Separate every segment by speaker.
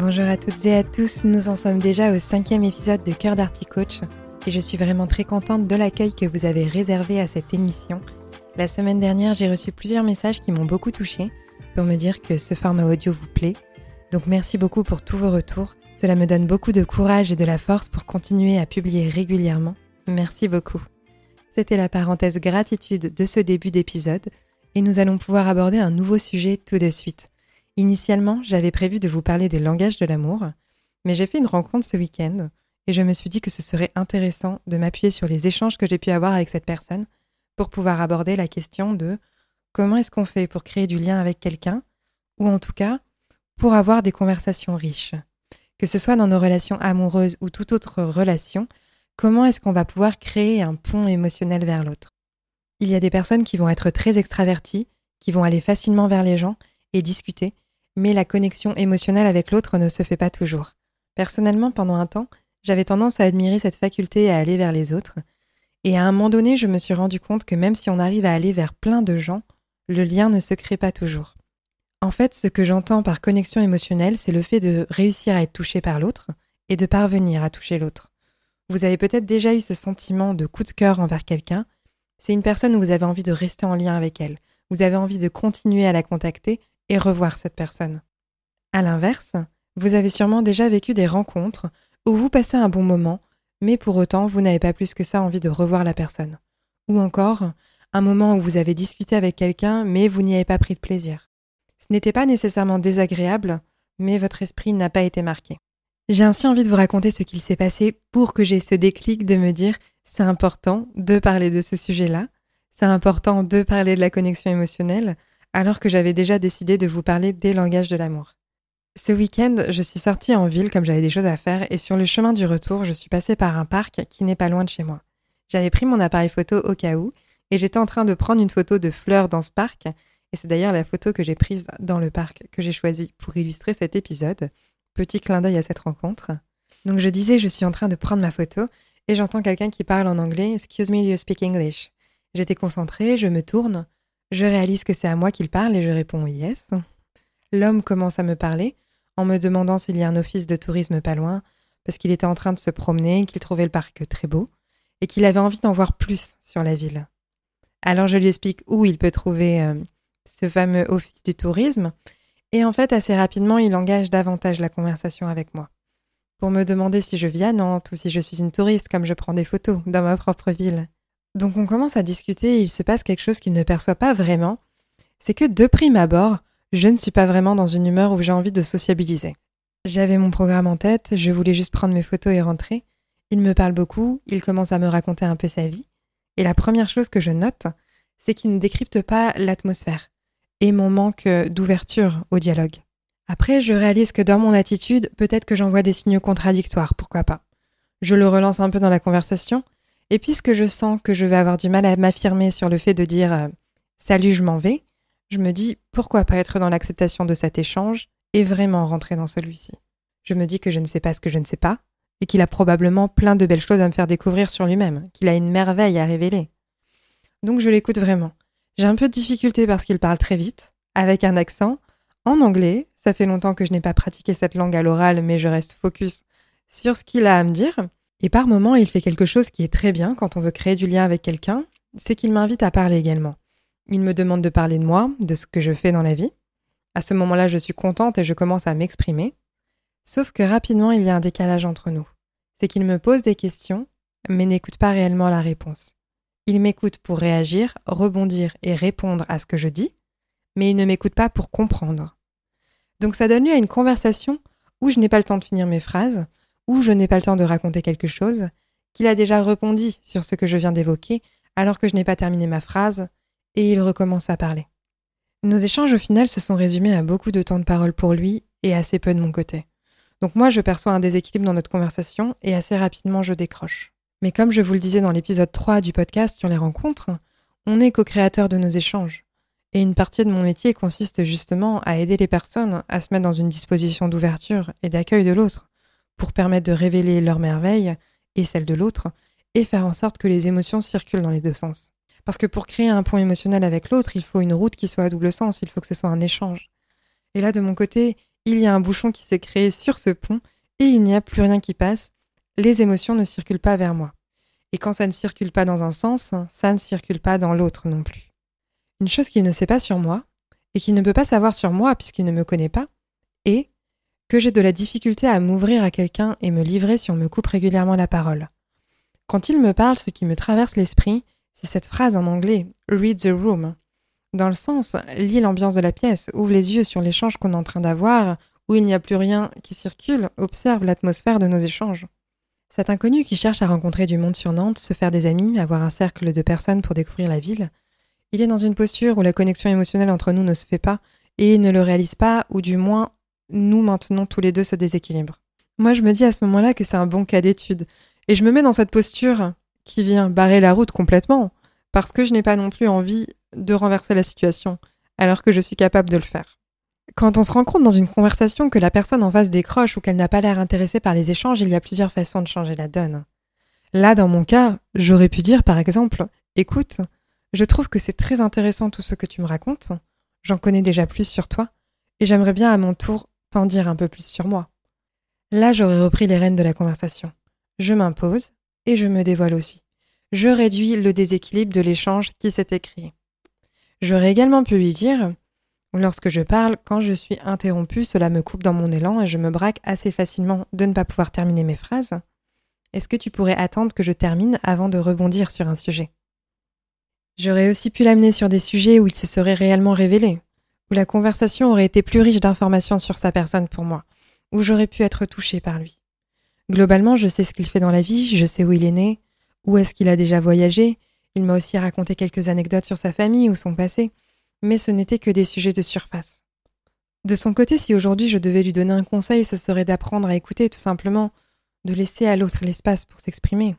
Speaker 1: Bonjour à toutes et à tous, nous en sommes déjà au cinquième épisode de Cœur d'Arty Coach et je suis vraiment très contente de l'accueil que vous avez réservé à cette émission. La semaine dernière, j'ai reçu plusieurs messages qui m'ont beaucoup touchée pour me dire que ce format audio vous plaît. Donc merci beaucoup pour tous vos retours. Cela me donne beaucoup de courage et de la force pour continuer à publier régulièrement. Merci beaucoup. C'était la parenthèse gratitude de ce début d'épisode et nous allons pouvoir aborder un nouveau sujet tout de suite. Initialement, j'avais prévu de vous parler des langages de l'amour, mais j'ai fait une rencontre ce week-end et je me suis dit que ce serait intéressant de m'appuyer sur les échanges que j'ai pu avoir avec cette personne pour pouvoir aborder la question de comment est-ce qu'on fait pour créer du lien avec quelqu'un, ou en tout cas pour avoir des conversations riches. Que ce soit dans nos relations amoureuses ou toute autre relation, comment est-ce qu'on va pouvoir créer un pont émotionnel vers l'autre? Il y a des personnes qui vont être très extraverties, qui vont aller facilement vers les gens et discuter, mais la connexion émotionnelle avec l'autre ne se fait pas toujours. Personnellement, pendant un temps, j'avais tendance à admirer cette faculté à aller vers les autres, et à un moment donné, je me suis rendu compte que même si on arrive à aller vers plein de gens, le lien ne se crée pas toujours. En fait, ce que j'entends par connexion émotionnelle, c'est le fait de réussir à être touché par l'autre et de parvenir à toucher l'autre. Vous avez peut-être déjà eu ce sentiment de coup de cœur envers quelqu'un. C'est une personne où vous avez envie de rester en lien avec elle. Vous avez envie de continuer à la contacter et revoir cette personne. À l'inverse, vous avez sûrement déjà vécu des rencontres où vous passez un bon moment, mais pour autant vous n'avez pas plus que ça envie de revoir la personne. Ou encore, un moment où vous avez discuté avec quelqu'un, mais vous n'y avez pas pris de plaisir. Ce n'était pas nécessairement désagréable, mais votre esprit n'a pas été marqué. J'ai ainsi envie de vous raconter ce qu'il s'est passé pour que j'ai ce déclic de me dire c'est important de parler de ce sujet-là, c'est important de parler de la connexion émotionnelle, alors que j'avais déjà décidé de vous parler des langages de l'amour. Ce week-end, je suis sortie en ville comme j'avais des choses à faire et sur le chemin du retour, je suis passée par un parc qui n'est pas loin de chez moi. J'avais pris mon appareil photo au cas où et j'étais en train de prendre une photo de fleurs dans ce parc et c'est d'ailleurs la photo que j'ai prise dans le parc que j'ai choisie pour illustrer cet épisode. Petit clin d'œil à cette rencontre. Donc je disais, je suis en train de prendre ma photo et j'entends quelqu'un qui parle en anglais. Excuse me, you speak English? J'étais concentrée, je me tourne, je réalise que c'est à moi qu'il parle et je réponds yes. L'homme commence à me parler en me demandant s'il y a un office de tourisme pas loin, parce qu'il était en train de se promener, qu'il trouvait le parc très beau et qu'il avait envie d'en voir plus sur la ville. Alors je lui explique où il peut trouver euh, ce fameux office du tourisme, et en fait assez rapidement il engage davantage la conversation avec moi, pour me demander si je vis à Nantes ou si je suis une touriste comme je prends des photos dans ma propre ville. Donc on commence à discuter et il se passe quelque chose qu'il ne perçoit pas vraiment, c'est que de prime abord, je ne suis pas vraiment dans une humeur où j'ai envie de sociabiliser. J'avais mon programme en tête, je voulais juste prendre mes photos et rentrer. Il me parle beaucoup, il commence à me raconter un peu sa vie. Et la première chose que je note, c'est qu'il ne décrypte pas l'atmosphère et mon manque d'ouverture au dialogue. Après, je réalise que dans mon attitude, peut-être que j'envoie des signaux contradictoires, pourquoi pas. Je le relance un peu dans la conversation, et puisque je sens que je vais avoir du mal à m'affirmer sur le fait de dire euh, Salut, je m'en vais, je me dis pourquoi pas être dans l'acceptation de cet échange et vraiment rentrer dans celui-ci? Je me dis que je ne sais pas ce que je ne sais pas et qu'il a probablement plein de belles choses à me faire découvrir sur lui-même, qu'il a une merveille à révéler. Donc je l'écoute vraiment. J'ai un peu de difficulté parce qu'il parle très vite, avec un accent, en anglais. Ça fait longtemps que je n'ai pas pratiqué cette langue à l'oral, mais je reste focus sur ce qu'il a à me dire. Et par moments, il fait quelque chose qui est très bien quand on veut créer du lien avec quelqu'un, c'est qu'il m'invite à parler également. Il me demande de parler de moi, de ce que je fais dans la vie. À ce moment-là, je suis contente et je commence à m'exprimer. Sauf que rapidement, il y a un décalage entre nous. C'est qu'il me pose des questions, mais n'écoute pas réellement la réponse. Il m'écoute pour réagir, rebondir et répondre à ce que je dis, mais il ne m'écoute pas pour comprendre. Donc ça donne lieu à une conversation où je n'ai pas le temps de finir mes phrases, où je n'ai pas le temps de raconter quelque chose, qu'il a déjà rebondi sur ce que je viens d'évoquer, alors que je n'ai pas terminé ma phrase, et il recommence à parler. Nos échanges au final se sont résumés à beaucoup de temps de parole pour lui et assez peu de mon côté. Donc moi, je perçois un déséquilibre dans notre conversation et assez rapidement, je décroche. Mais comme je vous le disais dans l'épisode 3 du podcast sur les rencontres, on est co-créateur de nos échanges. Et une partie de mon métier consiste justement à aider les personnes à se mettre dans une disposition d'ouverture et d'accueil de l'autre, pour permettre de révéler leurs merveilles et celles de l'autre, et faire en sorte que les émotions circulent dans les deux sens. Parce que pour créer un pont émotionnel avec l'autre, il faut une route qui soit à double sens, il faut que ce soit un échange. Et là, de mon côté, il y a un bouchon qui s'est créé sur ce pont, et il n'y a plus rien qui passe, les émotions ne circulent pas vers moi. Et quand ça ne circule pas dans un sens, ça ne circule pas dans l'autre non plus. Une chose qu'il ne sait pas sur moi, et qu'il ne peut pas savoir sur moi puisqu'il ne me connaît pas, est que j'ai de la difficulté à m'ouvrir à quelqu'un et me livrer si on me coupe régulièrement la parole. Quand il me parle, ce qui me traverse l'esprit, c'est cette phrase en anglais, read the room. Dans le sens, lis l'ambiance de la pièce, ouvre les yeux sur l'échange qu'on est en train d'avoir, où il n'y a plus rien qui circule, observe l'atmosphère de nos échanges. Cet inconnu qui cherche à rencontrer du monde sur Nantes, se faire des amis, avoir un cercle de personnes pour découvrir la ville, il est dans une posture où la connexion émotionnelle entre nous ne se fait pas, et ne le réalise pas, ou du moins, nous maintenons tous les deux ce déséquilibre. Moi, je me dis à ce moment-là que c'est un bon cas d'étude, et je me mets dans cette posture qui vient barrer la route complètement, parce que je n'ai pas non plus envie de renverser la situation, alors que je suis capable de le faire. Quand on se rend compte dans une conversation que la personne en face décroche ou qu'elle n'a pas l'air intéressée par les échanges, il y a plusieurs façons de changer la donne. Là, dans mon cas, j'aurais pu dire par exemple Écoute, je trouve que c'est très intéressant tout ce que tu me racontes, j'en connais déjà plus sur toi, et j'aimerais bien à mon tour t'en dire un peu plus sur moi. Là, j'aurais repris les rênes de la conversation. Je m'impose et je me dévoile aussi. Je réduis le déséquilibre de l'échange qui s'était créé. J'aurais également pu lui dire Lorsque je parle, quand je suis interrompue, cela me coupe dans mon élan et je me braque assez facilement de ne pas pouvoir terminer mes phrases. Est-ce que tu pourrais attendre que je termine avant de rebondir sur un sujet? J'aurais aussi pu l'amener sur des sujets où il se serait réellement révélé, où la conversation aurait été plus riche d'informations sur sa personne pour moi, où j'aurais pu être touchée par lui. Globalement, je sais ce qu'il fait dans la vie, je sais où il est né, où est-ce qu'il a déjà voyagé, il m'a aussi raconté quelques anecdotes sur sa famille ou son passé, mais ce n'était que des sujets de surface. De son côté, si aujourd'hui je devais lui donner un conseil, ce serait d'apprendre à écouter tout simplement, de laisser à l'autre l'espace pour s'exprimer,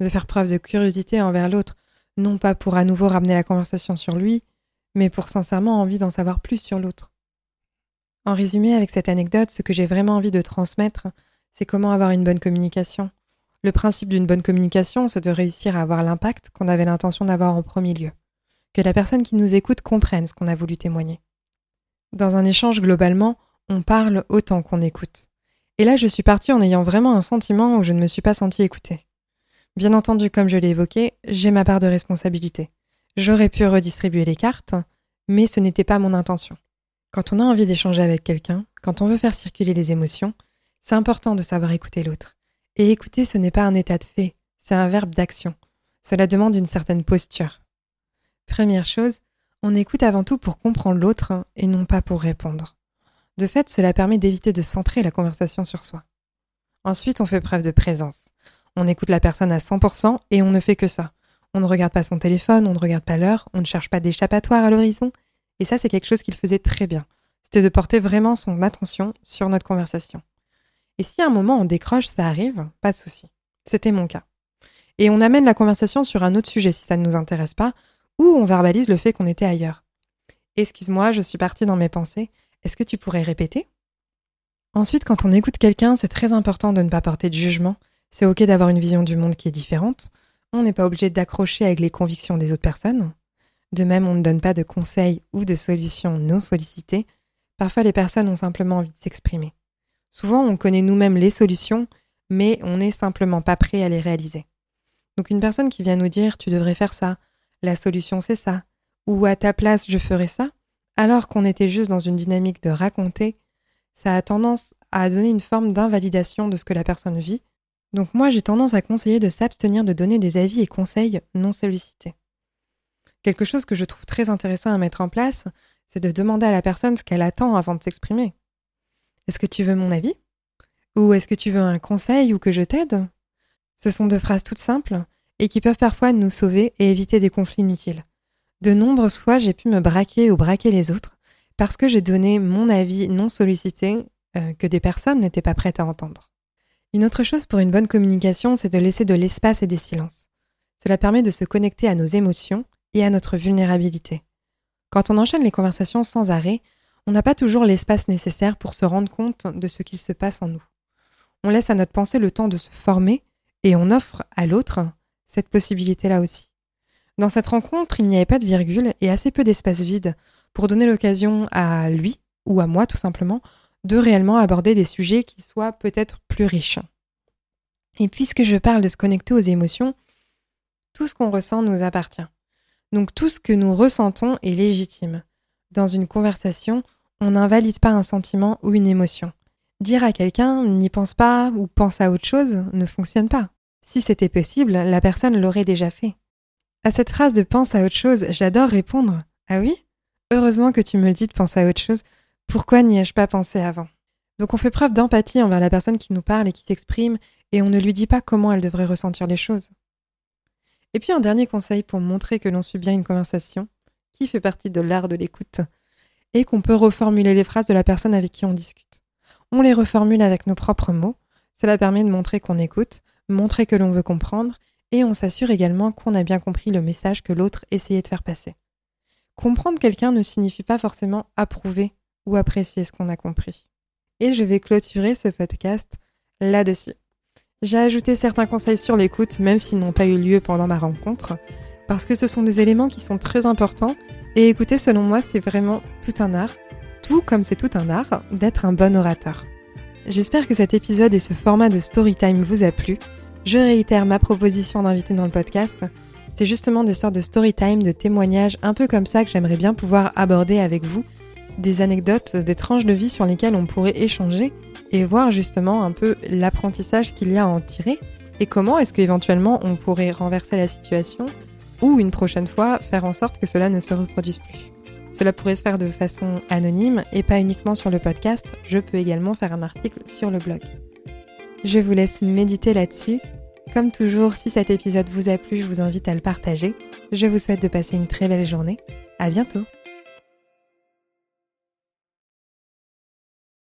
Speaker 1: de faire preuve de curiosité envers l'autre, non pas pour à nouveau ramener la conversation sur lui, mais pour sincèrement envie d'en savoir plus sur l'autre. En résumé, avec cette anecdote, ce que j'ai vraiment envie de transmettre, c'est comment avoir une bonne communication. Le principe d'une bonne communication, c'est de réussir à avoir l'impact qu'on avait l'intention d'avoir en premier lieu que la personne qui nous écoute comprenne ce qu'on a voulu témoigner. Dans un échange globalement, on parle autant qu'on écoute. Et là, je suis partie en ayant vraiment un sentiment où je ne me suis pas sentie écoutée. Bien entendu, comme je l'ai évoqué, j'ai ma part de responsabilité. J'aurais pu redistribuer les cartes, mais ce n'était pas mon intention. Quand on a envie d'échanger avec quelqu'un, quand on veut faire circuler les émotions, c'est important de savoir écouter l'autre. Et écouter, ce n'est pas un état de fait, c'est un verbe d'action. Cela demande une certaine posture. Première chose, on écoute avant tout pour comprendre l'autre et non pas pour répondre. De fait, cela permet d'éviter de centrer la conversation sur soi. Ensuite, on fait preuve de présence. On écoute la personne à 100% et on ne fait que ça. On ne regarde pas son téléphone, on ne regarde pas l'heure, on ne cherche pas d'échappatoire à l'horizon. Et ça, c'est quelque chose qu'il faisait très bien. C'était de porter vraiment son attention sur notre conversation. Et si à un moment on décroche, ça arrive, pas de souci. C'était mon cas. Et on amène la conversation sur un autre sujet si ça ne nous intéresse pas, ou on verbalise le fait qu'on était ailleurs. Excuse-moi, je suis partie dans mes pensées. Est-ce que tu pourrais répéter? Ensuite, quand on écoute quelqu'un, c'est très important de ne pas porter de jugement. C'est ok d'avoir une vision du monde qui est différente. On n'est pas obligé d'accrocher avec les convictions des autres personnes. De même, on ne donne pas de conseils ou de solutions non sollicitées. Parfois, les personnes ont simplement envie de s'exprimer. Souvent, on connaît nous-mêmes les solutions, mais on n'est simplement pas prêt à les réaliser. Donc une personne qui vient nous dire tu devrais faire ça, la solution c'est ça, ou à ta place je ferais ça, alors qu'on était juste dans une dynamique de raconter, ça a tendance à donner une forme d'invalidation de ce que la personne vit. Donc moi j'ai tendance à conseiller de s'abstenir de donner des avis et conseils non sollicités. Quelque chose que je trouve très intéressant à mettre en place, c'est de demander à la personne ce qu'elle attend avant de s'exprimer. Est-ce que tu veux mon avis? Ou est-ce que tu veux un conseil ou que je t'aide? Ce sont deux phrases toutes simples, et qui peuvent parfois nous sauver et éviter des conflits inutiles. De nombreuses fois, j'ai pu me braquer ou braquer les autres parce que j'ai donné mon avis non sollicité euh, que des personnes n'étaient pas prêtes à entendre. Une autre chose pour une bonne communication, c'est de laisser de l'espace et des silences. Cela permet de se connecter à nos émotions et à notre vulnérabilité. Quand on enchaîne les conversations sans arrêt, on n'a pas toujours l'espace nécessaire pour se rendre compte de ce qu'il se passe en nous. On laisse à notre pensée le temps de se former et on offre à l'autre cette possibilité-là aussi. Dans cette rencontre, il n'y avait pas de virgule et assez peu d'espace vide pour donner l'occasion à lui, ou à moi tout simplement, de réellement aborder des sujets qui soient peut-être plus riches. Et puisque je parle de se connecter aux émotions, tout ce qu'on ressent nous appartient. Donc tout ce que nous ressentons est légitime. Dans une conversation, on n'invalide pas un sentiment ou une émotion. Dire à quelqu'un n'y pense pas ou pense à autre chose ne fonctionne pas. Si c'était possible, la personne l'aurait déjà fait. À cette phrase de pense à autre chose, j'adore répondre Ah oui? Heureusement que tu me le dis de penser à autre chose. Pourquoi n'y ai-je pas pensé avant? Donc on fait preuve d'empathie envers la personne qui nous parle et qui s'exprime, et on ne lui dit pas comment elle devrait ressentir les choses. Et puis un dernier conseil pour montrer que l'on suit bien une conversation, qui fait partie de l'art de l'écoute, et qu'on peut reformuler les phrases de la personne avec qui on discute. On les reformule avec nos propres mots, cela permet de montrer qu'on écoute, montrer que l'on veut comprendre, et on s'assure également qu'on a bien compris le message que l'autre essayait de faire passer. Comprendre quelqu'un ne signifie pas forcément approuver ou apprécier ce qu'on a compris. Et je vais clôturer ce podcast là-dessus. J'ai ajouté certains conseils sur l'écoute, même s'ils n'ont pas eu lieu pendant ma rencontre, parce que ce sont des éléments qui sont très importants, et écouter selon moi c'est vraiment tout un art, tout comme c'est tout un art d'être un bon orateur. J'espère que cet épisode et ce format de story time vous a plu. Je réitère ma proposition d'inviter dans le podcast. C'est justement des sortes de story time, de témoignages un peu comme ça que j'aimerais bien pouvoir aborder avec vous des anecdotes, des tranches de vie sur lesquelles on pourrait échanger et voir justement un peu l'apprentissage qu'il y a à en tirer et comment est-ce qu'éventuellement on pourrait renverser la situation ou une prochaine fois faire en sorte que cela ne se reproduise plus. Cela pourrait se faire de façon anonyme et pas uniquement sur le podcast, je peux également faire un article sur le blog. Je vous laisse méditer là-dessus. Comme toujours, si cet épisode vous a plu, je vous invite à le partager. Je vous souhaite de passer une très belle journée. À bientôt!